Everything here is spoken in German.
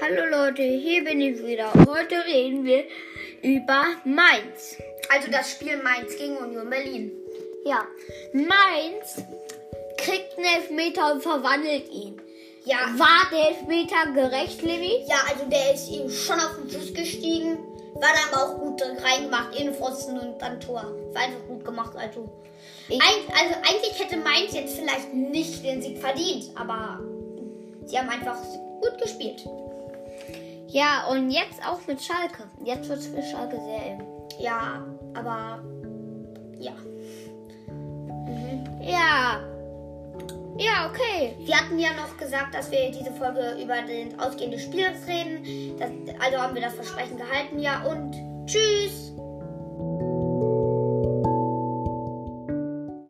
Hallo Leute, hier bin ich wieder. Heute reden wir über Mainz. Also das Spiel Mainz gegen Union Berlin. Ja, Mainz kriegt einen Elfmeter und verwandelt ihn. Ja, War der Elfmeter gerecht, Levi? ja, also der ist ihm schon auf den Fuß gestiegen, war dann aber auch gut reingemacht, Innenpfosten und dann Tor. War einfach gut gemacht, also. Eig also eigentlich hätte Mainz jetzt vielleicht nicht den Sieg verdient, aber sie haben einfach gut gespielt. Ja, und jetzt auch mit Schalke. Jetzt wird es für Schalke sehr eng. Ja, aber ja. Ja. Ja, okay. Wir hatten ja noch gesagt, dass wir diese Folge über den ausgehende Spiel reden. Das, also haben wir das Versprechen gehalten, ja. Und tschüss.